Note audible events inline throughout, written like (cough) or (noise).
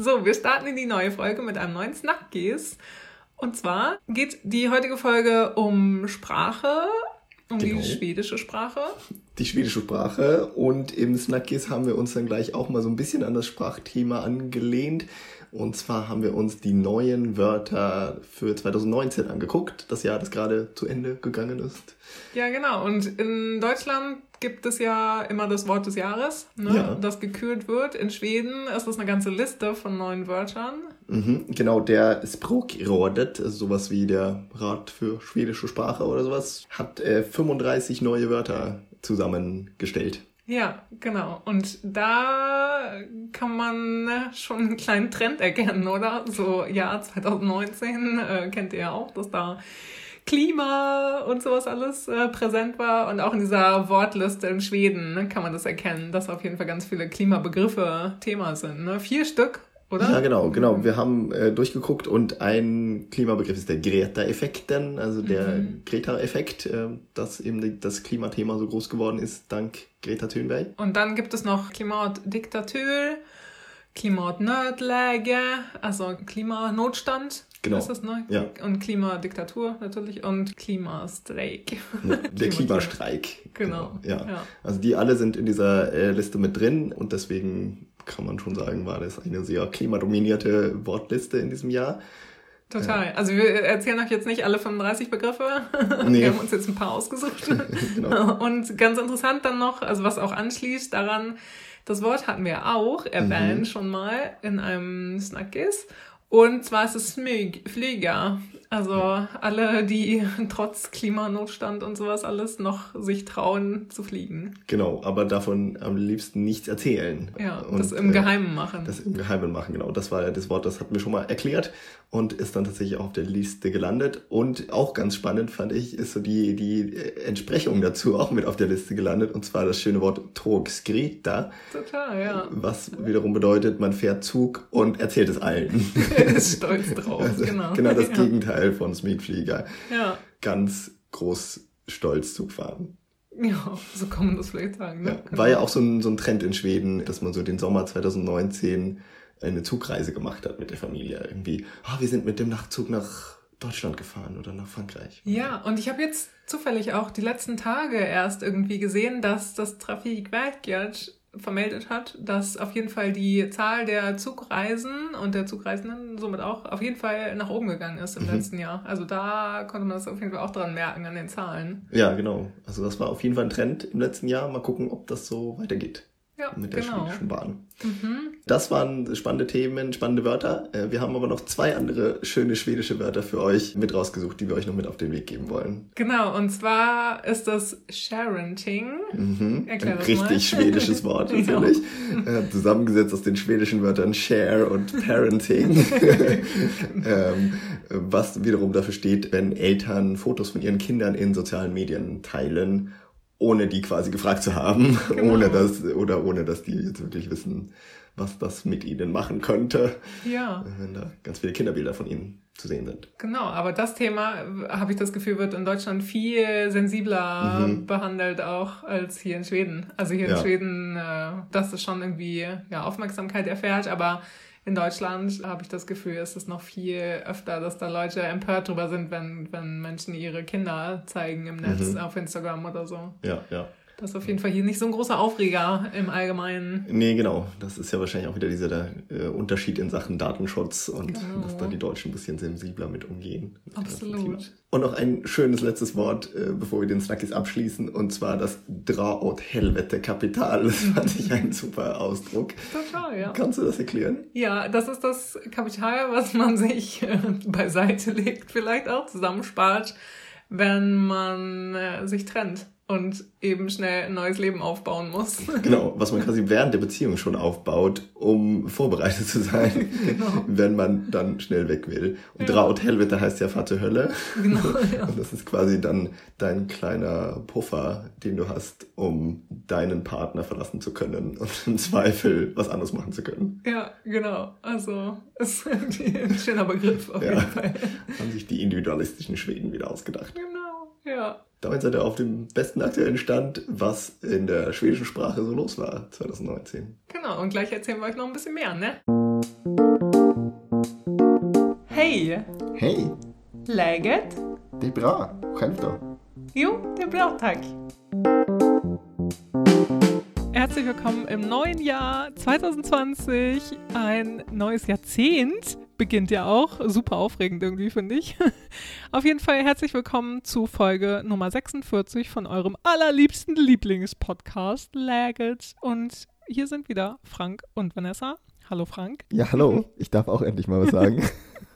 So, wir starten in die neue Folge mit einem neuen Snackgis. Und zwar geht die heutige Folge um Sprache, um Genau. die schwedische Sprache. Die schwedische Sprache und im Snackis haben wir uns dann gleich auch mal so ein bisschen an das Sprachthema angelehnt. Und zwar haben wir uns die neuen Wörter für 2019 angeguckt, das Jahr, das gerade zu Ende gegangen ist. Ja, genau. Und in Deutschland gibt es ja immer das Wort des Jahres, ne, Ja. das gekürt wird. In Schweden ist das eine ganze Liste von neuen Wörtern. Mhm, genau, der Språkrådet, also sowas wie der Rat für schwedische Sprache oder sowas, hat äh, 35 neue Wörter zusammengestellt. Ja, genau. Und da kann man schon einen kleinen Trend erkennen, oder? So Jahr 2019 äh, kennt ihr ja auch, dass da Klima und sowas alles äh, präsent war. Und auch in dieser Wortliste in Schweden ne, kann man das erkennen, dass auf jeden Fall ganz viele Klimabegriffe Thema sind. Ne? Vier Stück, oder? Ja, genau, genau. Wir haben äh, durchgeguckt und ein Klimabegriff ist der Greta-Effekten, also der Greta-Effekt, äh, dass eben das Klimathema so groß geworden ist, dank Greta Thunberg. Und dann gibt es noch Klimatdiktatur, Klimatnödläge, also Klimanotstand. Genau. Ist das, ne? Ja. Und Klimadiktatur natürlich und Klimastreik. Ja, (laughs) der Klimastreik. Genau. Ja. Ja. Also die alle sind in dieser äh, Liste mit drin und deswegen kann man schon sagen, war das eine sehr klimadominierte Wortliste in diesem Jahr. Total. Also wir erzählen euch jetzt nicht alle 35 Begriffe. (laughs) Nee. Wir haben uns jetzt ein paar ausgesucht. (laughs) Genau. Und ganz interessant dann noch, also was auch anschließt daran, das Wort hatten wir auch erwähnt Mhm. schon mal in einem Snackis. Und zwar ist es Flieger. Also alle, die (laughs) trotz Klimanotstand und sowas alles noch sich trauen zu fliegen. Genau, aber davon am liebsten nichts erzählen. Ja, Und, das im äh, Geheimen machen. Das im Geheimen machen, genau. Das war ja das Wort, das hatten wir schon mal erklärt und ist dann tatsächlich auch auf der Liste gelandet. Und auch ganz spannend fand ich, ist so die, die äh, Entsprechung dazu auch mit auf der Liste gelandet. Und zwar das schöne Wort Tågskrita, Total, ja. was wiederum bedeutet, man fährt Zug und erzählt es allen. (laughs) ist stolz drauf, Also, genau. genau das ja. Gegenteil von Smigflieger. Ja. Ganz groß stolz Zug fahren. ja, so kann man das vielleicht sagen. Ne? Ja, war ja auch so ein, so ein Trend in Schweden, dass man so den Sommer 2019 eine Zugreise gemacht hat mit der Familie. Irgendwie, ah, wir sind mit dem Nachtzug nach Deutschland gefahren oder nach Frankreich. Ja, und ich habe jetzt zufällig auch die letzten Tage erst irgendwie gesehen, dass das Trafikverket vermeldet hat, dass auf jeden Fall die Zahl der Zugreisen und der Zugreisenden somit auch auf jeden Fall nach oben gegangen ist im Mhm. letzten Jahr. Also da konnte man das auf jeden Fall auch dran merken an den Zahlen. Ja, genau. Also das war auf jeden Fall ein Trend im letzten Jahr. Mal gucken, ob das so weitergeht Ja, mit der genau. schwedischen Bahn. Mhm. Das waren spannende Themen, spannende Wörter. Äh, Wir haben aber noch zwei andere schöne schwedische Wörter für euch mit rausgesucht, die wir euch noch mit auf den Weg geben wollen. Genau, und zwar ist das Sharenting. Mhm. Ein richtig mal. schwedisches Wort (laughs) natürlich. Äh, zusammengesetzt aus den schwedischen Wörtern Share und Parenting. (laughs) ähm, was wiederum dafür steht, wenn Eltern Fotos von ihren Kindern in sozialen Medien teilen, ohne die quasi gefragt zu haben, (laughs) Genau. ohne dass, oder ohne dass die jetzt wirklich wissen, was das mit ihnen machen könnte, Ja. wenn da ganz viele Kinderbilder von ihnen zu sehen sind. Genau, aber das Thema, äh, habe ich das Gefühl, wird in Deutschland viel sensibler Mhm. behandelt auch als hier in Schweden. Also hier in Ja. Schweden, äh, dass es schon irgendwie ja, Aufmerksamkeit erfährt, aber in Deutschland habe ich das Gefühl, ist es noch viel öfter, dass da Leute empört drüber sind, wenn, wenn Menschen ihre Kinder zeigen im Netz, Mhm. auf Instagram oder so. Ja, ja. Das ist auf jeden Fall hier nicht so ein großer Aufreger im Allgemeinen. Nee, genau. Das ist ja wahrscheinlich auch wieder dieser äh, Unterschied in Sachen Datenschutz und Genau. dass da die Deutschen ein bisschen sensibler mit umgehen. mit Absolut. Und noch ein schönes letztes Wort, äh, bevor wir den Snackis abschließen, und zwar das Dra åt helvete Kapital. Das (laughs) fand ich ein super Ausdruck. Total, ja. Kannst du das erklären? Ja, das ist das Kapital, was man sich äh, beiseite legt, vielleicht auch zusammenspart, wenn man äh, sich trennt und eben schnell ein neues Leben aufbauen muss. (laughs) Genau, was man quasi während der Beziehung schon aufbaut, um vorbereitet zu sein, (laughs) Genau. wenn man dann schnell weg will. Und Ja. Dra åt helvete heißt ja Vater Hölle. genau, (laughs) ja. Und das ist quasi dann dein kleiner Puffer, den du hast, um deinen Partner verlassen zu können und im Zweifel was anderes machen zu können. Ja, genau. Also, ist ein schöner Begriff auf Ja. jeden Fall. Haben sich die individualistischen Schweden wieder ausgedacht. Genau, ja. Damit seid ihr auf dem besten aktuellen Stand, was in der schwedischen Sprache so los war 2019. Genau, und gleich erzählen wir euch noch ein bisschen mehr, ne? Hej! Hej! Läget? Det är bra. Själv då? Jo, det är bra tack. Herzlich willkommen im neuen Jahr 2020. Ein neues Jahrzehnt beginnt ja auch. Super aufregend irgendwie, finde ich. (laughs) Auf jeden Fall herzlich willkommen zu Folge Nummer 46 von eurem allerliebsten Lieblingspodcast Läget. Und hier sind wieder Frank und Vanessa. Hallo Frank. Ja, hallo. (laughs) Ich darf auch endlich mal was sagen.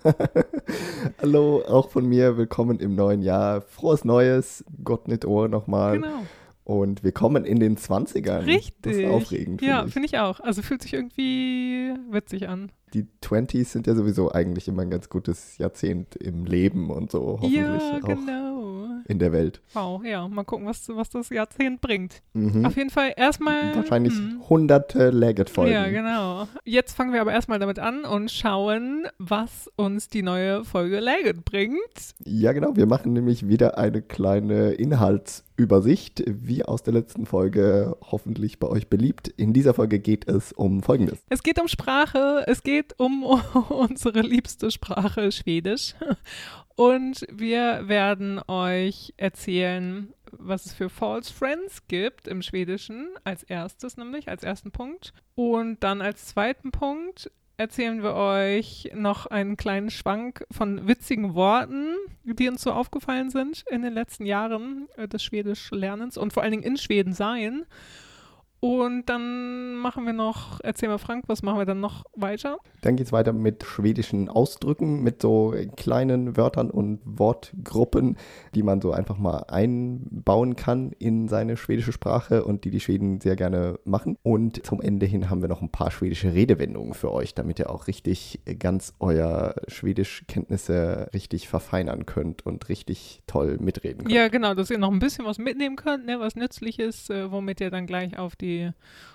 (laughs) hallo, auch von mir. Willkommen im neuen Jahr. Frohes Neues. Gott nicht Ohr nochmal. Genau. Und wir kommen in den 20ern. Richtig. Das ist aufregend. Ja, finde ich. auch. Also fühlt sich irgendwie witzig an. Die 20s sind ja sowieso eigentlich immer ein ganz gutes Jahrzehnt im Leben und so. Hoffentlich Ja, auch genau. in der Welt. Wow, ja, mal gucken, was, was das Jahrzehnt bringt. Mhm. Auf jeden Fall erstmal. Wahrscheinlich hm. hunderte Legget-Folgen. Ja, genau. Jetzt fangen wir aber erstmal damit an und schauen, was uns die neue Folge Legend bringt. Ja, genau. Wir machen nämlich wieder eine kleine Inhaltsübersicht, wie aus der letzten Folge hoffentlich bei euch beliebt. In dieser Folge geht es um Folgendes. Es geht um Sprache, es geht um (laughs) unsere liebste Sprache, Schwedisch. Und wir werden euch erzählen, was es für False Friends gibt im Schwedischen, als erstes nämlich, als ersten Punkt. Und dann als zweiten Punkt erzählen wir euch noch einen kleinen Schwank von witzigen Worten, die uns so aufgefallen sind in den letzten Jahren äh, des Schwedisch-Lernens und vor allen Dingen in Schweden sein. Und dann machen wir noch, erzähl mal Frank, was machen wir dann noch weiter? Dann geht es weiter mit schwedischen Ausdrücken, mit so kleinen Wörtern und Wortgruppen, die man so einfach mal einbauen kann in seine schwedische Sprache und die die Schweden sehr gerne machen. Und zum Ende hin haben wir noch ein paar schwedische Redewendungen für euch, damit ihr auch richtig ganz euer Schwedischkenntnisse richtig verfeinern könnt und richtig toll mitreden könnt. Ja, genau, dass ihr noch ein bisschen was mitnehmen könnt, ne, was Nützliches, äh, womit ihr dann gleich auf die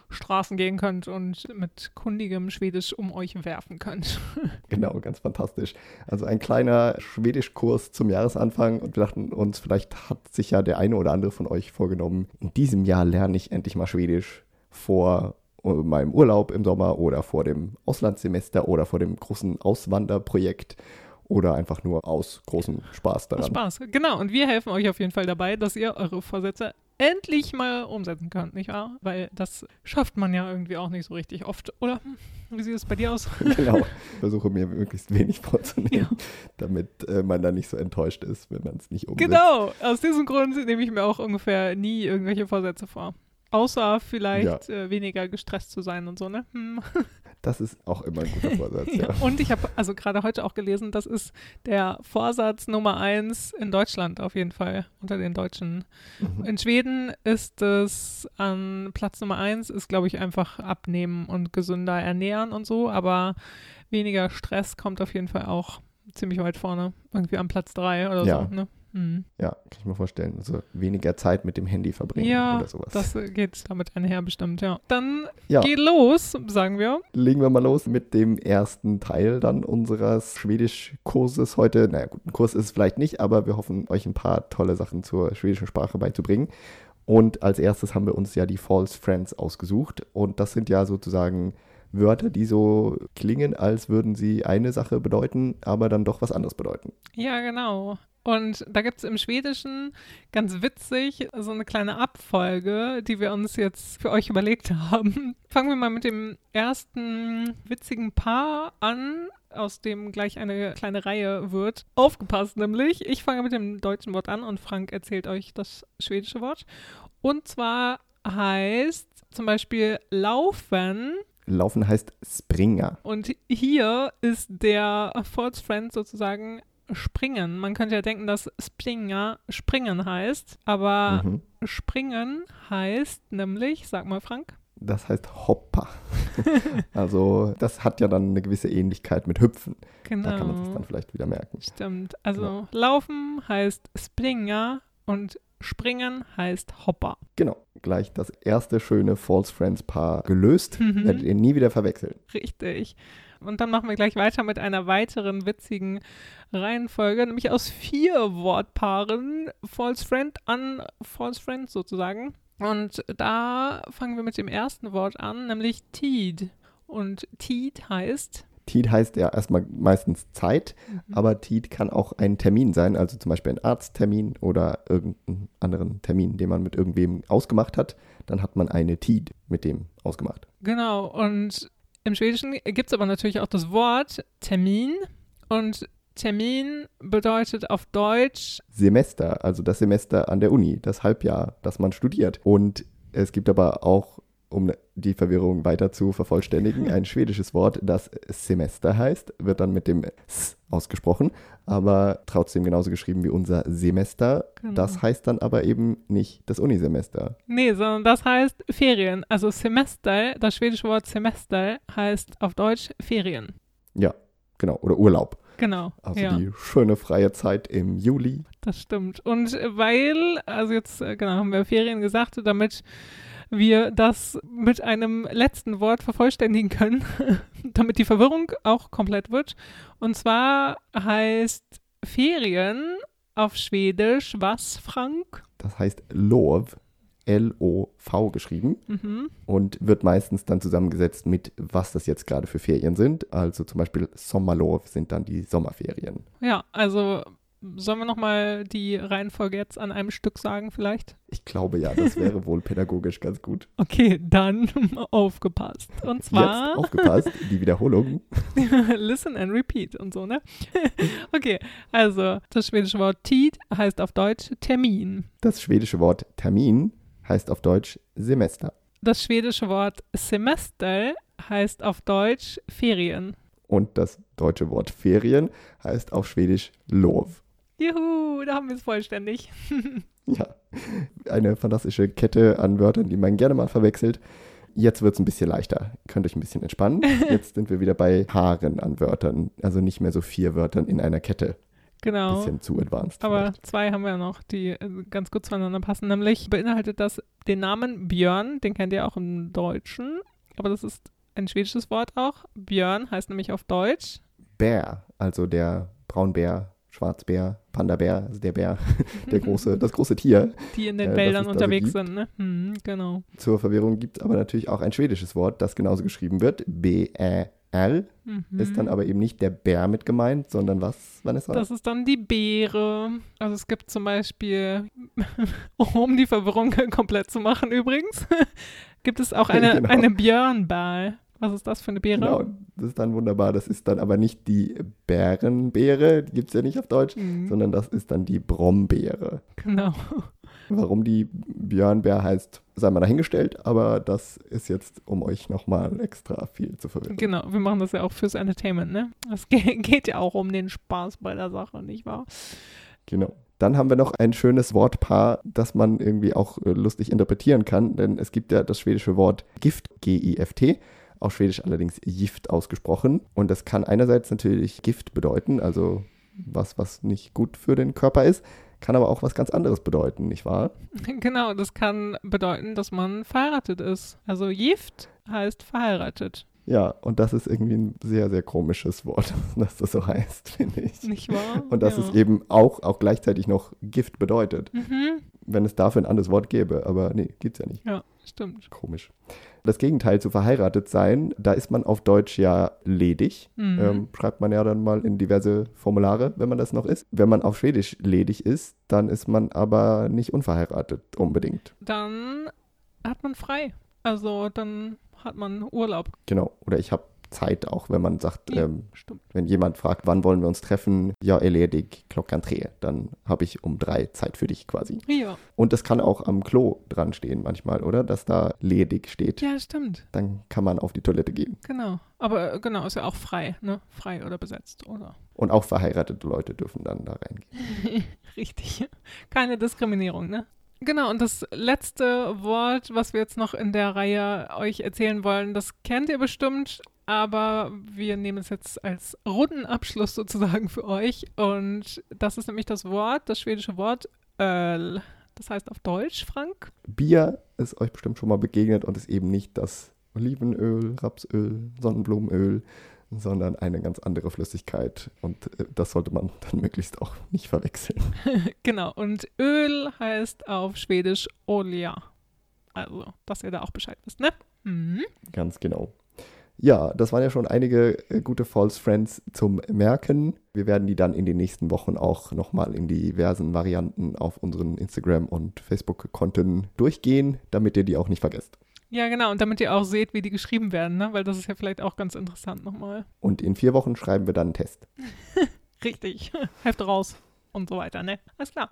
Straßen gehen könnt und mit kundigem Schwedisch um euch werfen könnt. (laughs) Genau, ganz fantastisch. Also ein kleiner Schwedischkurs zum Jahresanfang und wir dachten uns, vielleicht hat sich ja der eine oder andere von euch vorgenommen, in diesem Jahr lerne ich endlich mal Schwedisch vor meinem Urlaub im Sommer oder vor dem Auslandssemester oder vor dem großen Auswanderprojekt oder einfach nur aus großem Spaß daran. Spaß, genau. Und wir helfen euch auf jeden Fall dabei, dass ihr eure Vorsätze endlich mal umsetzen könnt, nicht wahr? Weil das schafft man ja irgendwie auch nicht so richtig oft, oder? Wie sieht es bei dir aus? (laughs) genau. Ich (laughs) versuche mir möglichst wenig vorzunehmen, Ja. damit äh, man da nicht so enttäuscht ist, wenn man es nicht umsetzt. Genau, aus diesem Grund nehme ich mir auch ungefähr nie irgendwelche Vorsätze vor. Außer vielleicht äh, weniger gestresst zu sein und so, ne? Hm. (laughs) Das ist auch immer ein guter Vorsatz, (laughs) ja. Ja. Und ich habe also gerade heute auch gelesen, das ist der Vorsatz Nummer eins in Deutschland auf jeden Fall unter den Deutschen. Mhm. In Schweden ist es an Platz Nummer eins, ist glaube ich einfach abnehmen und gesünder ernähren und so, aber weniger Stress kommt auf jeden Fall auch ziemlich weit vorne, irgendwie am Platz drei oder Ja. so. Ne? Hm. Ja, kann ich mir vorstellen. Also weniger Zeit mit dem Handy verbringen Ja, oder sowas. Das äh, geht damit einher bestimmt, ja. Dann ja, geht los, sagen wir. legen wir mal los mit dem ersten Teil dann unseres Schwedischkurses heute. Naja, gut, ein Kurs ist es vielleicht nicht, aber wir hoffen, euch ein paar tolle Sachen zur schwedischen Sprache beizubringen. Und als erstes haben wir uns ja die False Friends ausgesucht. Und das sind ja sozusagen Wörter, die so klingen, als würden sie eine Sache bedeuten, aber dann doch was anderes bedeuten. Ja, genau. Und da gibt es im Schwedischen ganz witzig so eine kleine Abfolge, die wir uns jetzt für euch überlegt haben. (laughs) Fangen wir mal mit dem ersten witzigen Paar an, aus dem gleich eine kleine Reihe wird. Aufgepasst nämlich. Ich fange mit dem deutschen Wort an und Frank erzählt euch das schwedische Wort. Und zwar heißt zum Beispiel laufen Laufen heißt Springer. und hier ist der False Friend sozusagen springen. Man könnte ja denken, dass Springer springen heißt, aber Mhm. springen heißt nämlich, sag mal Frank, Das heißt Hoppa. (laughs) also das hat ja dann eine gewisse Ähnlichkeit mit Hüpfen. genau. Da kann man sich dann vielleicht wieder merken. Stimmt. Also Genau. laufen heißt Springer und springen heißt Hopper. Genau, gleich das erste schöne False Friends Paar gelöst. Mhm. Werdet ihr nie wieder verwechseln. Richtig. Und dann machen wir gleich weiter mit einer weiteren witzigen Reihenfolge, nämlich aus vier Wortpaaren, False Friend an False Friend sozusagen. Und da fangen wir mit dem ersten Wort an, nämlich Teed. Und Teed heißt, Tid heißt ja erstmal meistens Zeit, Mhm. aber Tid kann auch ein Termin sein, also zum Beispiel ein Arzttermin oder irgendeinen anderen Termin, den man mit irgendwem ausgemacht hat. Dann hat man eine Tid mit dem ausgemacht. Genau, und im Schwedischen gibt es aber natürlich auch das Wort Termin. Und Termin bedeutet auf Deutsch, Semester, also das Semester an der Uni, das Halbjahr, das man studiert. Und es gibt aber auch, um die Verwirrung weiter zu vervollständigen, ein schwedisches Wort, das Semester heißt, wird dann mit dem S ausgesprochen, aber trotzdem genauso geschrieben wie unser Semester. Genau. Das heißt dann aber eben nicht das Unisemester. nee, sondern das heißt Ferien. Also Semester, das schwedische Wort Semester heißt auf Deutsch Ferien. Ja, genau, oder Urlaub. Genau. Also ja. die schöne freie Zeit im Juli. Das stimmt. Und weil, also jetzt, äh, genau, haben wir Ferien gesagt, damit wir das mit einem letzten Wort vervollständigen können, (laughs) damit die Verwirrung auch komplett wird. Und zwar heißt Ferien auf Schwedisch was, Frank? Das heißt Lov, L-O-V geschrieben. Mhm. und wird meistens dann zusammengesetzt mit, was das jetzt gerade für Ferien sind. Also zum Beispiel Sommerlov sind dann die Sommerferien. Ja, also sollen wir nochmal die Reihenfolge jetzt an einem Stück sagen vielleicht? Ich glaube ja, das wäre wohl pädagogisch ganz gut. (laughs) Okay, dann (laughs) aufgepasst. Und zwar. Jetzt aufgepasst, (laughs) die Wiederholung. Listen and repeat und so, ne? okay, also das schwedische Wort Tid heißt auf Deutsch Termin. Das schwedische Wort Termin heißt auf Deutsch Semester. Das schwedische Wort Semester heißt auf Deutsch Ferien. Und das deutsche Wort Ferien heißt auf Schwedisch Lov. Juhu, da haben wir es vollständig. (laughs) Ja, eine fantastische Kette an Wörtern, die man gerne mal verwechselt. Jetzt wird es ein bisschen leichter. Ihr könnt euch ein bisschen entspannen. (laughs) Jetzt sind wir wieder bei Paaren an Wörtern. Also nicht mehr so vier Wörtern in einer Kette. Genau. Bisschen zu advanced. Aber vielleicht. zwei haben wir noch, die äh, ganz gut zueinander passen. Nämlich beinhaltet das den Namen Björn, den kennt ihr auch im Deutschen, aber das ist ein schwedisches Wort auch. Björn heißt nämlich auf Deutsch. Bär, also der Braunbär, Schwarzbär, Panda-Bär, also der Bär, (laughs) der große, das große Tier. Die in den Äh, Wäldern unterwegs gibt. sind, ne? Hm, genau. Zur Verwirrung gibt es aber natürlich auch ein schwedisches Wort, das genauso geschrieben wird. B-Ä-R. Mhm. Ist dann aber eben nicht der Bär mit gemeint, sondern was, Vanessa? Das ist dann die Beere. Also es gibt zum Beispiel, (laughs) um die Verwirrung (laughs) komplett zu machen übrigens, gibt es auch eine, Genau. eine Björnball. Was ist das für eine Beere? Genau, das ist dann wunderbar. Das ist dann aber nicht die Bärenbeere, die gibt es ja nicht auf Deutsch, Mhm, sondern das ist dann die Brombeere. genau. Warum die Björnbär heißt, sei mal dahingestellt, aber das ist jetzt, um euch nochmal extra viel zu verwirren. Genau, wir machen das ja auch fürs Entertainment, ne? Es (laughs) ge geht ja auch um den Spaß bei der Sache, nicht wahr? Genau. Dann haben wir noch ein schönes Wortpaar, das man irgendwie auch äh, lustig interpretieren kann, denn es gibt ja das schwedische Wort Gift, G-I-F-T, auf Schwedisch allerdings Gift ausgesprochen. Und das kann einerseits natürlich Gift bedeuten, also was, was nicht gut für den Körper ist, kann aber auch was ganz anderes bedeuten, nicht wahr? (laughs) Genau, das kann bedeuten, dass man verheiratet ist. Also Gift heißt verheiratet, Ja, und das ist irgendwie ein sehr, sehr komisches Wort, (laughs) dass das so heißt, finde ich. nicht wahr? Und dass ja. es eben auch, auch gleichzeitig noch Gift bedeutet, Mhm. wenn es dafür ein anderes Wort gäbe. Aber nee, gibt's ja nicht. Ja, stimmt. Komisch. Das Gegenteil zu verheiratet sein, da ist man auf Deutsch ja ledig. Mhm. Ähm, schreibt man ja dann mal in diverse Formulare, wenn man das noch ist. Wenn man auf Schwedisch ledig ist, dann ist man aber nicht unverheiratet unbedingt. Dann hat man frei. Also dann hat man Urlaub. Genau. Oder ich habe Zeit auch, wenn man sagt, Ja. ähm, Stimmt. wenn jemand fragt, wann wollen wir uns treffen, ja, erledig, klockan tre. Dann habe ich um drei Zeit für dich quasi. Ja. Und das kann auch am Klo dran stehen manchmal, oder? Dass da ledig steht. Ja, stimmt. Dann kann man auf die Toilette gehen. Genau. Aber äh, genau, ist ja auch frei, ne? Frei oder besetzt, oder? Und auch verheiratete Leute dürfen dann da reingehen. (laughs) Richtig. Keine Diskriminierung, ne? Genau, und das letzte Wort, was wir jetzt noch in der Reihe euch erzählen wollen, das kennt ihr bestimmt, aber wir nehmen es jetzt als runden Abschluss sozusagen für euch. Und das ist nämlich das Wort, das schwedische Wort Öl. Das heißt auf Deutsch, Frank? Bier ist euch bestimmt schon mal begegnet und ist eben nicht das Olivenöl, Rapsöl, Sonnenblumenöl, sondern eine ganz andere Flüssigkeit. Und äh, das sollte man dann möglichst auch nicht verwechseln. (laughs) Genau, und Öl heißt auf Schwedisch Olja. Also, dass ihr da auch Bescheid wisst, ne? Mhm. Ganz genau. Ja, das waren ja schon einige äh, gute False Friends zum Merken. Wir werden die dann in den nächsten Wochen auch nochmal in diversen Varianten auf unseren Instagram- und Facebook-Konten durchgehen, damit ihr die auch nicht vergesst. Ja, genau. Und damit ihr auch seht, wie die geschrieben werden, ne? weil das ist ja vielleicht auch ganz interessant nochmal. Und in vier Wochen schreiben wir dann einen Test. (laughs) Richtig. (laughs) Hefte raus und so weiter, ne? Alles klar.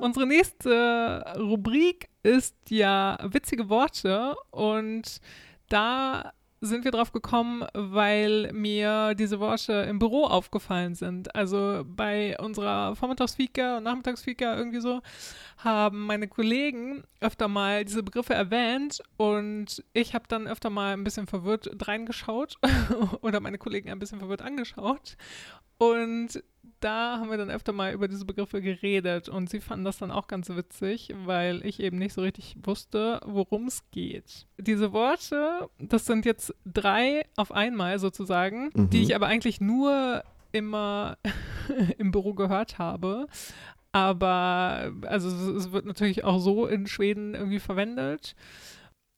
Unsere nächste Rubrik ist ja witzige Worte und da sind wir drauf gekommen, weil mir diese Worte im Büro aufgefallen sind. Also bei unserer Vormittagsfika und Nachmittagsfika irgendwie so haben meine Kollegen öfter mal diese Begriffe erwähnt und ich habe dann öfter mal ein bisschen verwirrt reingeschaut (laughs) oder meine Kollegen ein bisschen verwirrt angeschaut und da haben wir dann öfter mal über diese Begriffe geredet und sie fanden das dann auch ganz witzig, weil ich eben nicht so richtig wusste, worum es geht. Diese Worte, das sind jetzt drei auf einmal sozusagen, Mhm. die ich aber eigentlich nur immer (laughs) im Büro gehört habe. Aber also es- es wird natürlich auch so in Schweden irgendwie verwendet.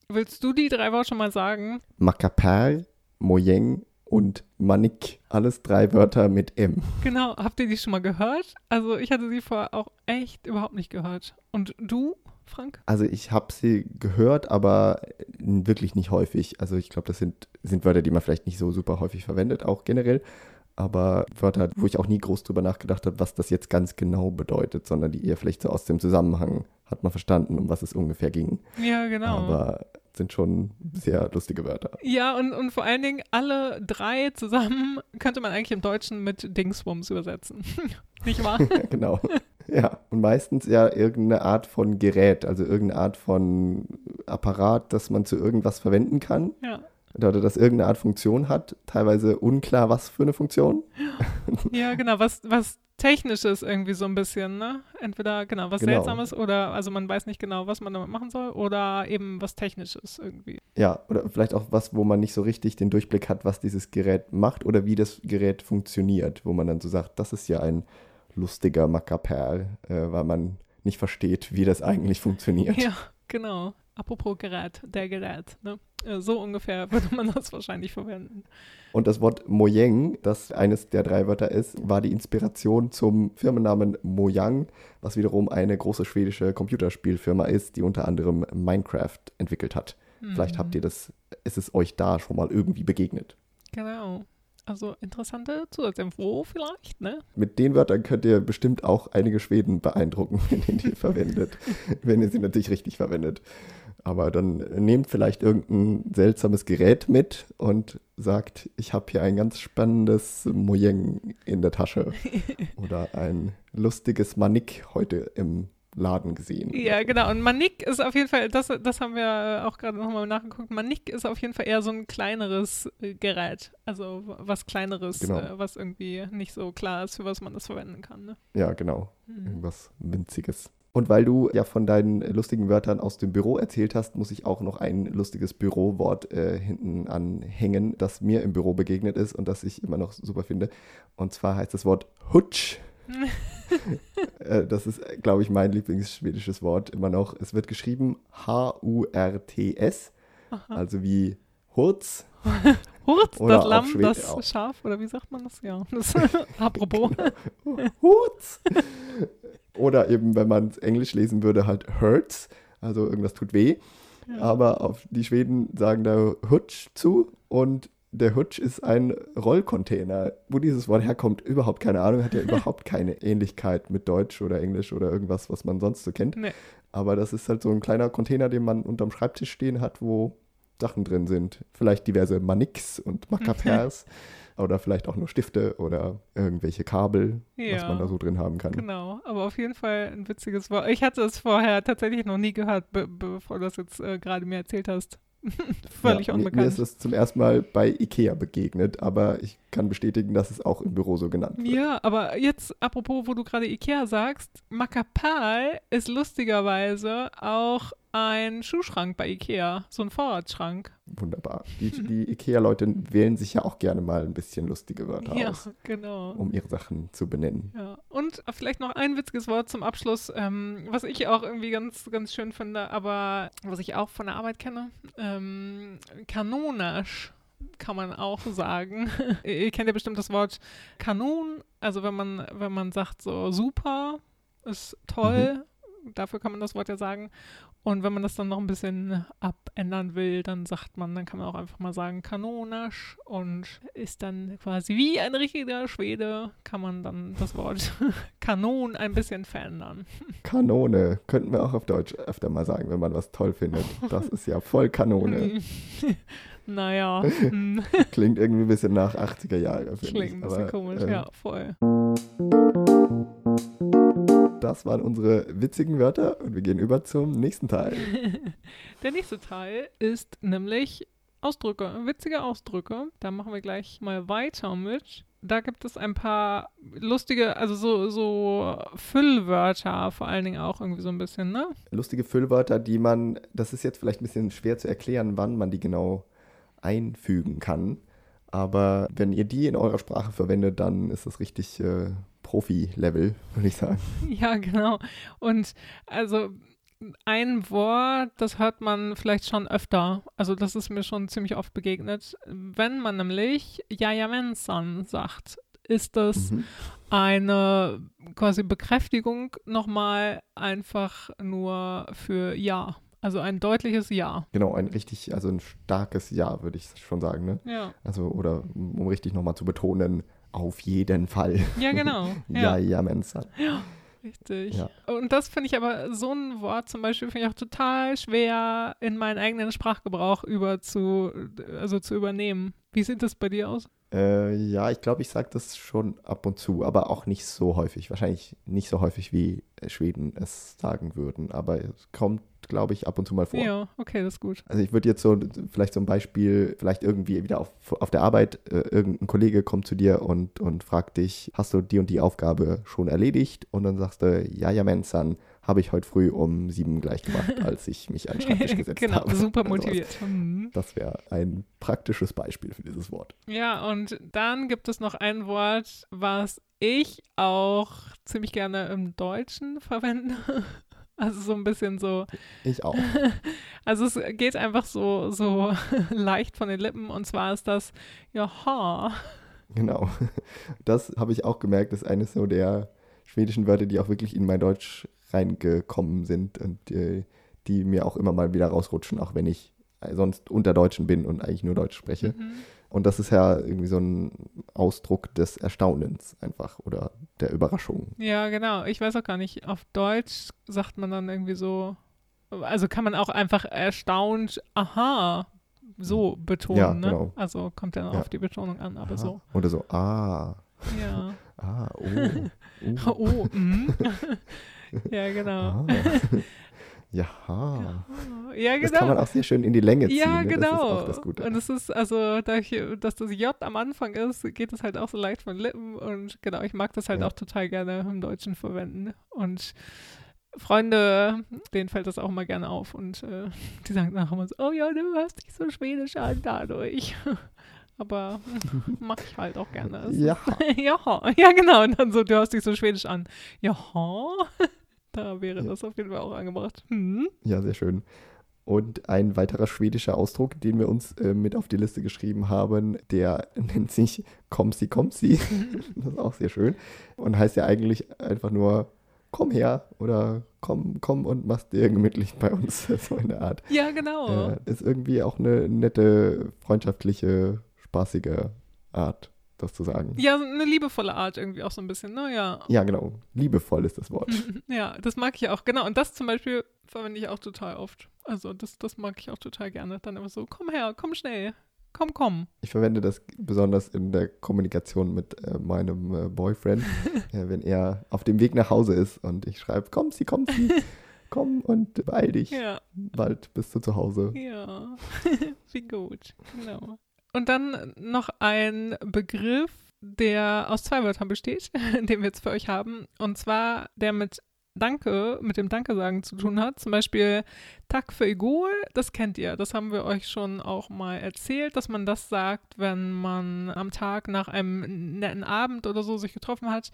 Willst du die drei Worte mal sagen? Macapär, Mojeng und Manik. Alles drei Wörter mit M. Genau, habt ihr die schon mal gehört? Also ich hatte sie vorher auch echt überhaupt nicht gehört. Und du, Frank? Also ich habe sie gehört, aber wirklich nicht häufig. Also ich glaube, das sind, sind Wörter, die man vielleicht nicht so super häufig verwendet, auch generell. Aber Wörter, wo ich auch nie groß drüber nachgedacht habe, was das jetzt ganz genau bedeutet, sondern die eher vielleicht so aus dem Zusammenhang hat man verstanden, um was es ungefähr ging. Ja, genau. Aber sind schon sehr lustige Wörter. ja, und, und vor allen Dingen alle drei zusammen könnte man eigentlich im Deutschen mit Dingsbums übersetzen. (laughs) nicht wahr? (laughs) genau. Ja, und meistens ja irgendeine Art von Gerät, also irgendeine Art von Apparat, das man zu irgendwas verwenden kann. ja. Oder das irgendeine Art Funktion hat. Teilweise unklar, was für eine Funktion. (laughs) ja, genau, was, was Technisches irgendwie so ein bisschen, ne? Entweder, genau, was Genau. Seltsames oder, also man weiß nicht genau, was man damit machen soll oder eben was Technisches irgendwie. Ja, oder vielleicht auch was, wo man nicht so richtig den Durchblick hat, was dieses Gerät macht oder wie das Gerät funktioniert, wo man dann so sagt, das ist ja ein lustiger Mackerperl, äh, weil man nicht versteht, wie das eigentlich funktioniert. Ja, genau. Apropos Gerät, der Gerät, ne? Äh, So ungefähr (laughs) würde man das wahrscheinlich verwenden. Und das Wort Mojang, das eines der drei Wörter ist, war die Inspiration zum Firmennamen Mojang, was wiederum eine große schwedische Computerspielfirma ist, die unter anderem Minecraft entwickelt hat. Vielleicht habt ihr das, ist es euch da schon mal irgendwie begegnet. Genau. Also interessante Zusatzinfo vielleicht, ne? Mit den Wörtern könnt ihr bestimmt auch einige Schweden beeindrucken, (laughs) wenn ihr die verwendet. (laughs) Wenn ihr sie natürlich richtig verwendet. Aber dann nehmt vielleicht irgendein seltsames Gerät mit und sagt, ich habe hier ein ganz spannendes Mojeng in der Tasche. (laughs) Oder ein lustiges Manik heute im Laden gesehen. Ja, genau. Und Manik ist auf jeden Fall, das, das haben wir auch gerade nochmal nachgeguckt, Manik ist auf jeden Fall eher so ein kleineres äh, Gerät. Also was kleineres, Genau. äh, was irgendwie nicht so klar ist, für was man das verwenden kann. Ne? Ja, genau. Mhm. Irgendwas Winziges. Und weil du ja von deinen lustigen Wörtern aus dem Büro erzählt hast, muss ich auch noch ein lustiges Bürowort äh, hinten anhängen, das mir im Büro begegnet ist und das ich immer noch super finde. Und zwar heißt das Wort Hutsch. (laughs) äh, das ist, glaube ich, mein lieblingsschwedisches Wort immer noch. Es wird geschrieben H-U-R-T-S, also wie Hurz. (laughs) Hurz, das Lamm, das auch. Schaf, oder wie sagt man das? Ja. Das, (laughs) apropos. Hurz. Oder eben, wenn man es Englisch lesen würde, halt hurts, also irgendwas tut weh. Ja. Aber auf die Schweden sagen da Hutsch zu und der Hutsch ist ein Rollcontainer. Wo dieses Wort herkommt, überhaupt keine Ahnung, hat ja (laughs) überhaupt keine Ähnlichkeit mit Deutsch oder Englisch oder irgendwas, was man sonst so kennt. Nee. Aber das ist halt so ein kleiner Container, den man unterm Schreibtisch stehen hat, wo Sachen drin sind. Vielleicht diverse Maniks und Macapers (laughs) oder vielleicht auch nur Stifte oder irgendwelche Kabel, was Ja. man da so drin haben kann. Genau, aber auf jeden Fall ein witziges Wort. Ich hatte es vorher tatsächlich noch nie gehört, be bevor du das jetzt äh, gerade mir erzählt hast. (laughs) Völlig ja, unbekannt. Mir ist es zum ersten Mal bei Ikea begegnet, aber ich kann bestätigen, dass es auch im Büro so genannt wird. Ja, aber jetzt, apropos, wo du gerade Ikea sagst, Macapal ist lustigerweise auch ein Schuhschrank bei Ikea, so ein Vorratsschrank. Wunderbar. Die, die Ikea-Leute wählen sich ja auch gerne mal ein bisschen lustige Wörter Ja, aus, genau. um ihre Sachen zu benennen. Ja. Und Und vielleicht noch ein witziges Wort zum Abschluss, ähm, was ich auch irgendwie ganz, ganz schön finde, aber was ich auch von der Arbeit kenne. Ähm, kanonisch kann man auch sagen. (laughs) Ihr kennt ja bestimmt das Wort Kanon. Also wenn man, wenn man sagt so super, ist toll, mhm. dafür kann man das Wort ja sagen. Und wenn man das dann noch ein bisschen abändern will, dann sagt man, dann kann man auch einfach mal sagen kanonisch und ist dann quasi wie ein richtiger Schwede, kann man dann das Wort (laughs) Kanon ein bisschen verändern. (laughs) Kanone, könnten wir auch auf Deutsch öfter mal sagen, wenn man was toll findet. Das ist ja voll Kanone. (laughs) naja. Hm. Klingt irgendwie ein bisschen nach 80er Jahre. Klingt ein bisschen Aber, komisch, ähm, ja, voll. Das waren unsere witzigen Wörter und wir gehen über zum nächsten Teil. (laughs) Der nächste Teil ist nämlich Ausdrücke, witzige Ausdrücke. Da machen wir gleich mal weiter mit. Da gibt es ein paar lustige, also so, so Füllwörter vor allen Dingen auch irgendwie so ein bisschen, ne? Lustige Füllwörter, die man, das ist jetzt vielleicht ein bisschen schwer zu erklären, wann man die genau einfügen kann. Aber wenn ihr die in eurer Sprache verwendet, dann ist das richtig äh, Profi-Level, würde ich sagen. (laughs) Ja, genau. Und also ein Wort, das hört man vielleicht schon öfter. Also das ist mir schon ziemlich oft begegnet. Wenn man nämlich Jajamensan sagt, ist das mhm. eine quasi Bekräftigung nochmal einfach nur für Ja. Also ein deutliches Ja. Genau, ein richtig, also ein starkes Ja, würde ich schon sagen, ne? Ja. Also, oder um richtig nochmal zu betonen, auf jeden Fall. Ja, genau. (laughs) ja, ja, Mensa. Ja, (gasps) richtig. Ja. Und das finde ich aber, so ein Wort zum Beispiel, finde ich auch total schwer in meinen eigenen Sprachgebrauch über zu, also zu übernehmen. Wie sieht das bei dir aus? Äh, ja, ich glaube, ich sage das schon ab und zu, aber auch nicht so häufig. Wahrscheinlich nicht so häufig, wie Schweden es sagen würden, aber es kommt glaube ich, ab und zu mal vor. Ja, okay, das ist gut. Also ich würde jetzt so, vielleicht so ein Beispiel, vielleicht irgendwie wieder auf, auf der Arbeit, äh, irgendein Kollege kommt zu dir und, und fragt dich, hast du die und die Aufgabe schon erledigt? Und dann sagst du, ja, ja, Mensan, habe ich heute früh um sieben gleich gemacht, als ich mich an den Schreibtisch (laughs) gesetzt genau, habe. Genau, super motiviert. Mhm. Das wäre ein praktisches Beispiel für dieses Wort. Ja, und dann gibt es noch ein Wort, was ich auch ziemlich gerne im Deutschen verwende. (laughs) Also so ein bisschen so. Ich auch. (laughs) Also es geht einfach so, so leicht von den Lippen und zwar ist das Jaha. Genau. Das habe ich auch gemerkt, ist eines so der schwedischen Wörter, die auch wirklich in mein Deutsch reingekommen sind und äh, die mir auch immer mal wieder rausrutschen, auch wenn ich sonst unter Deutschen bin und eigentlich nur Deutsch spreche. Mhm. Und das ist ja irgendwie so ein Ausdruck des Erstaunens einfach oder der Überraschung. Ja, genau. Ich weiß auch gar nicht. Auf Deutsch sagt man dann irgendwie so, also kann man auch einfach erstaunt, aha, so betonen. Ja, ne? genau. Also kommt dann ja. auf die Betonung an, aber aha. so. Oder so, ah. Ja. Ah, oh. Oh, (laughs) oh mm. (laughs) ja, genau. Ah. (laughs) Ja. Ja, genau. Das kann man auch sehr schön in die Länge ziehen. Ja, ne? genau. Das das und es ist, also, dadurch, dass das J am Anfang ist, geht es halt auch so leicht von Lippen. Und genau, ich mag das halt ja. auch total gerne im Deutschen verwenden. Und Freunde, denen fällt das auch mal gerne auf. Und äh, die sagen nachher immer so, oh ja, du hast dich so schwedisch an dadurch. Aber mach ich halt auch gerne. (laughs) ja. (laughs) ja. Ja, genau. Und dann so, du hast dich so schwedisch an. Ja. (laughs) Da wäre ja. das auf jeden Fall auch angebracht. Hm? Ja, sehr schön. Und ein weiterer schwedischer Ausdruck, den wir uns äh, mit auf die Liste geschrieben haben, der nennt sich Komsi Komsi. das ist auch sehr schön. Und heißt ja eigentlich einfach nur komm her oder komm, komm und machst dir gemütlich bei uns, so in der Art. Ja, genau. Äh, ist irgendwie auch eine nette, freundschaftliche, spaßige Art das zu sagen. Ja, eine liebevolle Art irgendwie auch so ein bisschen, ne? Ja. Ja, genau. Liebevoll ist das Wort. (laughs) ja, das mag ich auch. Genau. Und das zum Beispiel verwende ich auch total oft. Also das, das mag ich auch total gerne. Dann immer so, komm her, komm schnell. Komm, komm. Ich verwende das besonders in der Kommunikation mit äh, meinem äh, Boyfriend, (laughs) äh, wenn er auf dem Weg nach Hause ist und ich schreibe, komm sie, komm sie, (laughs) komm und beeil dich. Ja. Bald bist du zu Hause. Ja, wie gut, genau. Und dann noch ein Begriff, der aus zwei Wörtern besteht, (laughs) den wir jetzt für euch haben. Und zwar der mit Danke, mit dem Danke sagen zu tun hat. Zum Beispiel Tag für Igol, das kennt ihr. Das haben wir euch schon auch mal erzählt, dass man das sagt, wenn man am Tag nach einem netten Abend oder so sich getroffen hat.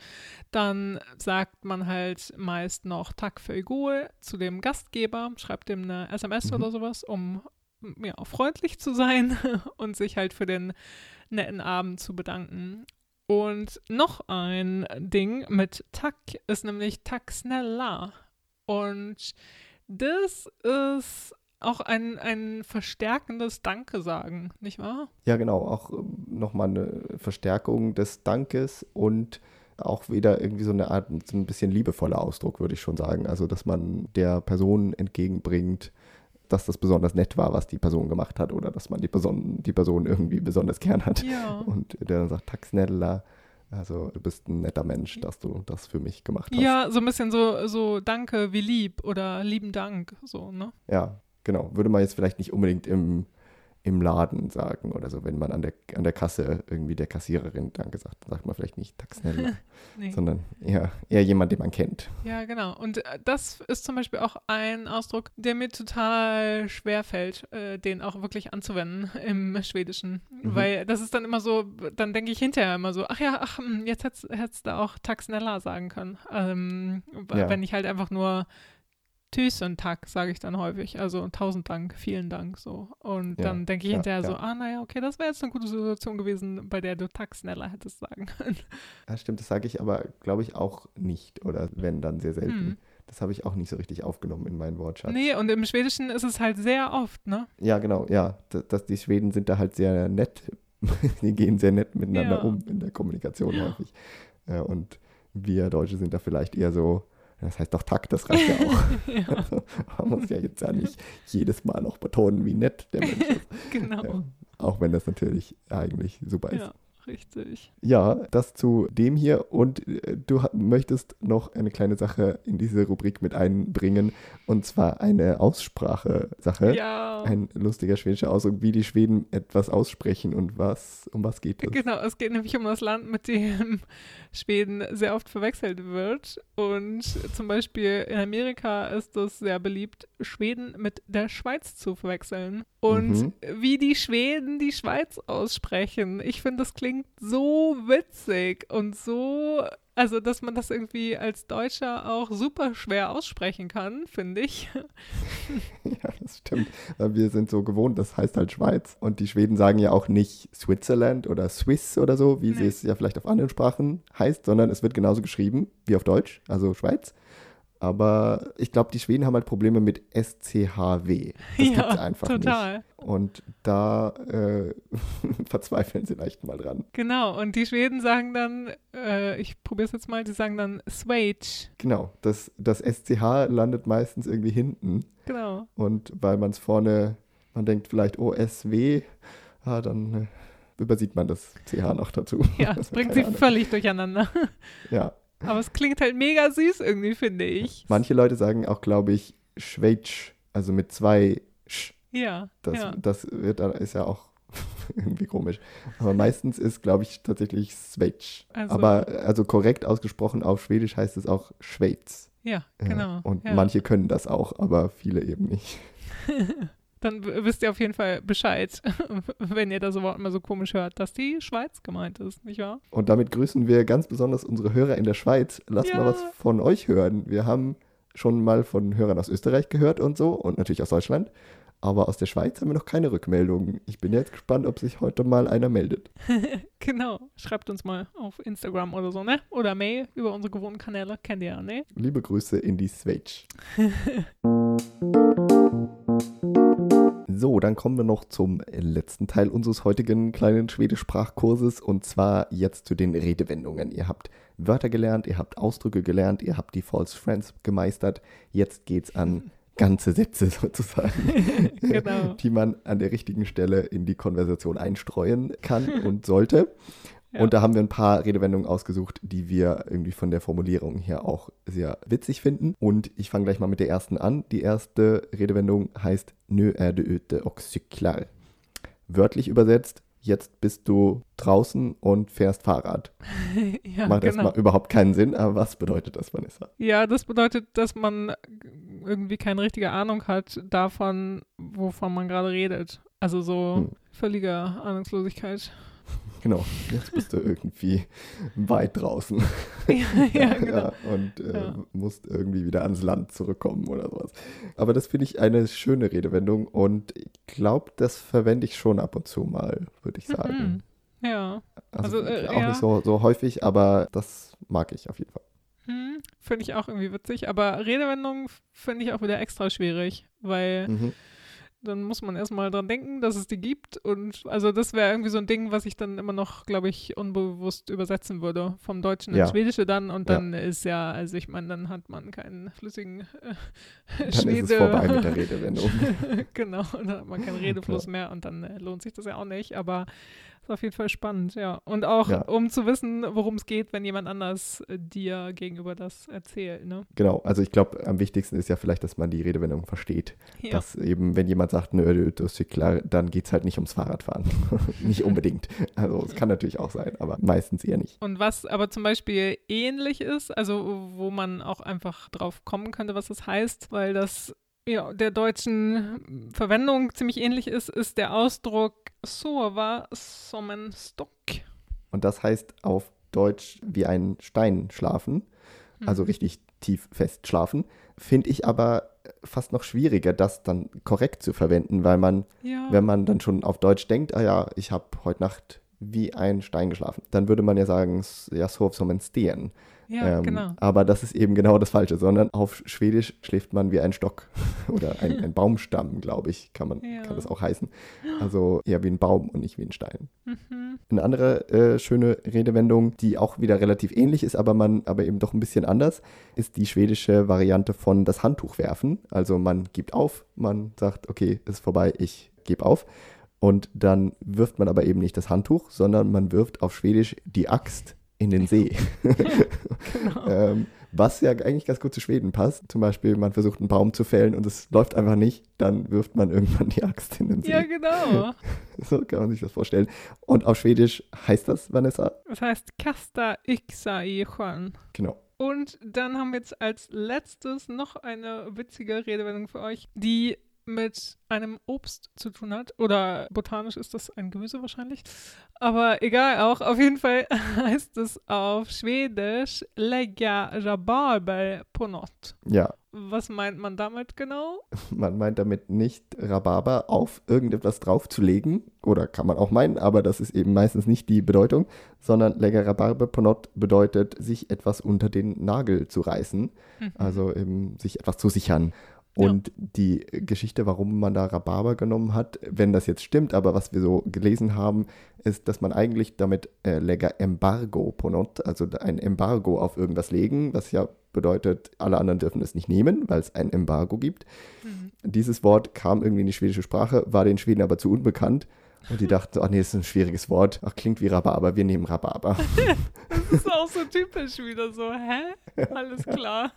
Dann sagt man halt meist noch Tag für Igol zu dem Gastgeber, schreibt dem eine SMS mhm. oder sowas, um ja, freundlich zu sein (laughs) und sich halt für den netten Abend zu bedanken. Und noch ein Ding mit Tak ist nämlich Tak schneller. Und das ist auch ein, ein verstärkendes Danke sagen, nicht wahr? Ja, genau. Auch ähm, nochmal eine Verstärkung des Dankes und auch wieder irgendwie so eine Art, so ein bisschen liebevoller Ausdruck, würde ich schon sagen. Also, dass man der Person entgegenbringt, dass das besonders nett war, was die Person gemacht hat oder dass man die Person, die Person irgendwie besonders gern hat. Ja. Und der dann sagt, Tack snälla. Also du bist ein netter Mensch, dass du das für mich gemacht hast. Ja, so ein bisschen so, so Danke wie lieb oder lieben Dank, so, ne? Ja, genau. Würde man jetzt vielleicht nicht unbedingt im im Laden sagen oder so, wenn man an der, an der Kasse irgendwie der Kassiererin Danke sagt, dann sagt man vielleicht nicht Taxnella, (laughs) nee. sondern eher, eher jemand, den man kennt. Ja, genau. Und äh, das ist zum Beispiel auch ein Ausdruck, der mir total schwer fällt, äh, den auch wirklich anzuwenden (laughs) im Schwedischen. Mhm. Weil das ist dann immer so, dann denke ich hinterher immer so, ach ja, ach, hm, jetzt hättest du auch Taxnella sagen können. Ähm, ja. Wenn ich halt einfach nur Tschüss Tag, sage ich dann häufig. Also tausend Dank, vielen Dank so. Und ja, dann denke ich ja, hinterher ja. so, ah, naja, okay, das wäre jetzt eine gute Situation gewesen, bei der du Tag schneller hättest sagen können. Ja, stimmt, das sage ich aber, glaube ich, auch nicht. Oder wenn, dann sehr selten. Hm. Das habe ich auch nicht so richtig aufgenommen in meinen Wortschatz. Nee, und im Schwedischen ist es halt sehr oft, ne? Ja, genau, ja. Das, die Schweden sind da halt sehr nett. (laughs) die gehen sehr nett miteinander um in der Kommunikation häufig. und wir Deutsche sind da vielleicht eher so, das heißt doch Takt, das reicht ja auch. ja. (laughs) Also, (laughs) man muss ja jetzt ja nicht jedes Mal noch betonen, wie nett der Mensch ist. (laughs) genau. Ja, auch wenn das natürlich eigentlich super ist. Ja. Richtig. Ja, das zu dem hier. Und äh, du möchtest noch eine kleine Sache in diese Rubrik mit einbringen. Und zwar eine Aussprache-Sache. Ja. Ein lustiger schwedischer Ausdruck, wie die Schweden etwas aussprechen und was, um was geht es? Genau, es geht nämlich um das Land, mit dem Schweden sehr oft verwechselt wird. Und zum Beispiel in Amerika ist es sehr beliebt, Schweden mit der Schweiz zu verwechseln. Und mhm. wie die Schweden die Schweiz aussprechen. Ich finde, das klingt so witzig und so, also dass man das irgendwie als Deutscher auch super schwer aussprechen kann, finde ich. (laughs) ja, das stimmt. Wir sind so gewohnt, das heißt halt Schweiz. Und die Schweden sagen ja auch nicht Switzerland oder Swiss oder so, wie nee. sie es ja vielleicht auf anderen Sprachen heißt, sondern es wird genauso geschrieben wie auf Deutsch, also Schweiz. Aber ich glaube, die Schweden haben halt Probleme mit SCHW. Das ja, gibt's einfach total. nicht. Und da äh, (laughs) verzweifeln sie leicht mal dran. Genau, und die Schweden sagen dann, äh, ich probiere es jetzt mal, die sagen dann Swage. Genau, das, das SCH landet meistens irgendwie hinten. Genau. Und weil man es vorne, man denkt vielleicht, oh, SW, ah, dann äh, übersieht man das CH noch dazu. Ja, (laughs) das bringt sie Ahnung. völlig durcheinander. Ja, aber es klingt halt mega süß irgendwie, finde ich. Manche Leute sagen auch, glaube ich, Schweitsch, also mit zwei Sch. Ja. Das, ja. das wird, ist ja auch (laughs) irgendwie komisch. Aber meistens ist, glaube ich, tatsächlich Schweitsch. Also, Aber also korrekt ausgesprochen auf Schwedisch heißt es auch Schweiz. Ja, genau. Ja. Und ja. manche können das auch, aber viele eben nicht. (laughs) dann wisst ihr auf jeden Fall Bescheid, (laughs) wenn ihr das Wort mal so komisch hört, dass die Schweiz gemeint ist, nicht wahr? Und damit grüßen wir ganz besonders unsere Hörer in der Schweiz. Lasst ja. mal was von euch hören. Wir haben schon mal von Hörern aus Österreich gehört und so und natürlich aus Deutschland. Aber aus der Schweiz haben wir noch keine Rückmeldungen. Ich bin jetzt gespannt, ob sich heute mal einer meldet. (laughs) genau. Schreibt uns mal auf Instagram oder so, ne? Oder Mail über unsere gewohnten Kanäle. Kennt ihr ja, ne? Liebe Grüße in die Schweiz. (laughs) So, dann kommen wir noch zum letzten Teil unseres heutigen kleinen Schwedisch-Sprachkurses und zwar jetzt zu den Redewendungen. Ihr habt Wörter gelernt, ihr habt Ausdrücke gelernt, ihr habt die False Friends gemeistert. Jetzt geht's an ganze Sätze (laughs) sozusagen, (laughs) genau. die man an der richtigen Stelle in die Konversation einstreuen kann und sollte. Und da haben wir ein paar Redewendungen ausgesucht, die wir irgendwie von der Formulierung her auch sehr witzig finden. Und ich fange gleich mal mit der ersten an. Die erste Redewendung heißt Nö ute och cyklar. Wörtlich übersetzt, jetzt bist du draußen und fährst Fahrrad. (laughs) ja, Macht genau. erstmal überhaupt keinen Sinn, aber was bedeutet das, Vanessa? Ja, das bedeutet, dass man irgendwie keine richtige Ahnung hat davon, wovon man gerade redet. Also so Hm. völlige Ahnungslosigkeit. Genau, jetzt bist du irgendwie weit draußen. (laughs) ja, ja, genau. Ja, und äh, Ja. musst irgendwie wieder ans Land zurückkommen oder sowas. Aber das finde ich eine schöne Redewendung und ich glaube, das verwende ich schon ab und zu mal, würde ich sagen. Mhm. Ja, Also, Also, äh, auch ja. nicht so, so häufig, aber das mag ich auf jeden Fall. hm, finde ich auch irgendwie witzig. Aber Redewendungen finde ich auch wieder extra schwierig, weil Mhm. Dann muss man erstmal dran denken, dass es die gibt. Und also das wäre irgendwie so ein Ding, was ich dann immer noch, glaube ich, unbewusst übersetzen würde. Vom Deutschen Ja. ins Schwedische dann. Und Ja. dann ist ja, also ich meine, dann hat man keinen flüssigen äh, Dann Schwede. ist es vorbei mit der Redewendung. (laughs) genau, dann hat man keinen (laughs) Redefluss mehr und dann äh, lohnt sich das ja auch nicht. Aber ist auf jeden Fall spannend, ja. Und auch, Ja. um zu wissen, worum es geht, wenn jemand anders äh, dir gegenüber das erzählt, ne? Genau, also ich glaube, am wichtigsten ist ja vielleicht, dass man die Redewendung versteht. Ja. Dass eben, wenn jemand sagt, nö, du, du Cykler, dann geht es halt nicht ums Fahrradfahren. (laughs) nicht unbedingt. Also es kann natürlich auch sein, aber meistens eher nicht. Und was aber zum Beispiel ähnlich ist, also wo man auch einfach drauf kommen könnte, was das heißt, weil das ja, der deutschen Verwendung ziemlich ähnlich ist, ist der Ausdruck sova som en stock. Und das heißt auf Deutsch wie ein Stein schlafen, also Mhm. richtig tief fest schlafen. Finde ich aber fast noch schwieriger, das dann korrekt zu verwenden, weil man, ja. wenn man dann schon auf Deutsch denkt, ah ja, ich habe heute Nacht wie ein Stein geschlafen, dann würde man ja sagen, ja, sov som en sten. Ja, Ähm, genau. Aber das ist eben genau das Falsche, sondern auf Schwedisch schläft man wie ein Stock (laughs) oder ein, ein Baumstamm, glaube ich, kann, man, Ja. kann das auch heißen. Also eher wie ein Baum und nicht wie ein Stein. Mhm. Eine andere äh, schöne Redewendung, die auch wieder relativ ähnlich ist, aber man aber eben doch ein bisschen anders, ist die schwedische Variante von das Handtuch werfen. Also man gibt auf, man sagt, okay, ist vorbei, ich gebe auf. Und dann wirft man aber eben nicht das Handtuch, sondern man wirft auf Schwedisch die Axt in den See. (laughs) Genau. ähm, was ja eigentlich ganz gut zu Schweden passt. Zum Beispiel, man versucht einen Baum zu fällen und es läuft einfach nicht, dann wirft man irgendwann die Axt in den See. Ja, genau. (laughs) So kann man sich das vorstellen. Und auf Schwedisch heißt das, Vanessa? Das heißt kasta yxa i sjön. Genau. Und dann haben wir jetzt als letztes noch eine witzige Redewendung für euch, die mit einem Obst zu tun hat. Oder botanisch ist das ein Gemüse wahrscheinlich. Aber egal auch. Auf jeden Fall (laughs) heißt es auf Schwedisch lägga rabarber på något. Ja, Was meint man damit genau? (laughs) man meint damit nicht Rhabarber auf irgendetwas draufzulegen. Oder kann man auch meinen, aber das ist eben meistens nicht die Bedeutung. Sondern Lega Rhabarber Ponot bedeutet, sich etwas unter den Nagel zu reißen. Mhm. Also eben sich etwas zu sichern. Ja. Und die Geschichte, warum man da Rhabarber genommen hat, wenn das jetzt stimmt, aber was wir so gelesen haben, ist, dass man eigentlich damit äh, Lega Embargo ponot, also ein Embargo auf irgendwas legen, was ja bedeutet, alle anderen dürfen es nicht nehmen, weil es ein Embargo gibt. Mhm. Dieses Wort kam irgendwie in die schwedische Sprache, war den Schweden aber zu unbekannt. Und die dachten ach nee, das ist ein schwieriges Wort. Ach, klingt wie Rhabarber, wir nehmen Rhabarber. (laughs) Das ist auch so typisch wieder so, hä? Alles klar.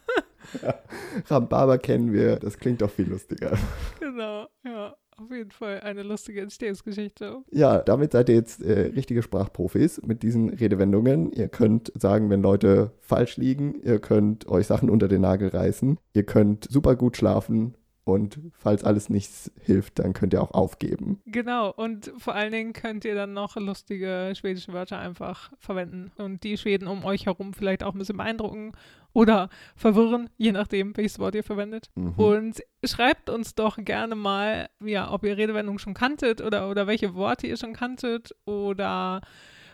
(laughs) Rhabarber kennen wir, das klingt doch viel lustiger. Genau, ja. Auf jeden Fall eine lustige Entstehungsgeschichte. Ja, damit seid ihr jetzt äh, richtige Sprachprofis mit diesen Redewendungen. Ihr könnt sagen, wenn Leute falsch liegen. Ihr könnt euch Sachen unter den Nagel reißen. Ihr könnt super gut schlafen. Und falls alles nichts hilft, dann könnt ihr auch aufgeben. Genau, und vor allen Dingen könnt ihr dann noch lustige schwedische Wörter einfach verwenden und die Schweden um euch herum vielleicht auch ein bisschen beeindrucken oder verwirren, je nachdem, welches Wort ihr verwendet. Mhm. Und schreibt uns doch gerne mal, ja, ob ihr Redewendungen schon kanntet oder, oder welche Worte ihr schon kanntet oder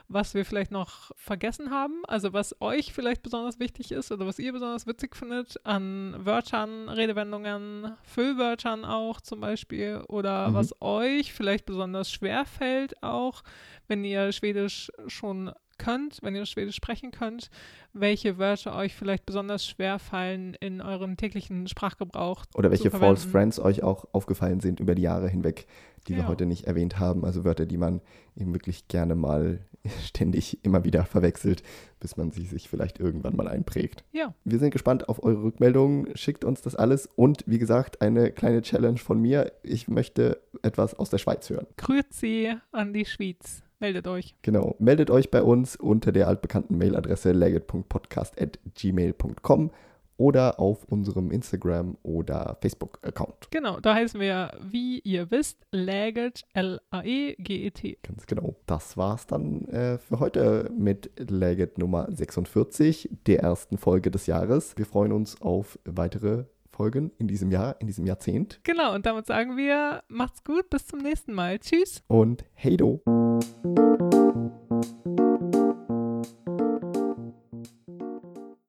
was wir vielleicht noch vergessen haben, also was euch vielleicht besonders wichtig ist oder was ihr besonders witzig findet an Wörtern, Redewendungen, Füllwörtern auch zum Beispiel oder Mhm. was euch vielleicht besonders schwer fällt auch, wenn ihr Schwedisch schon könnt, wenn ihr Schwedisch sprechen könnt, welche Wörter euch vielleicht besonders schwer fallen in eurem täglichen Sprachgebrauch. Oder welche False. Friends euch auch aufgefallen sind über die Jahre hinweg, die wir Ja. heute nicht erwähnt haben. Also Wörter, die man eben wirklich gerne mal (laughs) ständig immer wieder verwechselt, bis man sie sich vielleicht irgendwann mal einprägt. Ja, Wir sind gespannt auf eure Rückmeldungen. Schickt uns das alles. Und wie gesagt, eine kleine Challenge von mir. Ich möchte etwas aus der Schweiz hören. Grüezi an die Schweiz. meldet euch. Genau, meldet euch bei uns unter der altbekannten Mailadresse legit.podcast.gmail.com oder auf unserem Instagram- oder Facebook-Account. Genau, da heißen wir, wie ihr wisst, Laget, L-A-E-G-E-T. Ganz genau. Das war's dann äh, für heute mit Laget Nummer 46, der ersten Folge des Jahres. Wir freuen uns auf weitere Folgen in diesem Jahr, in diesem Jahrzehnt. Genau, und damit sagen wir, macht's gut, bis zum nächsten Mal. Tschüss. Und hey do.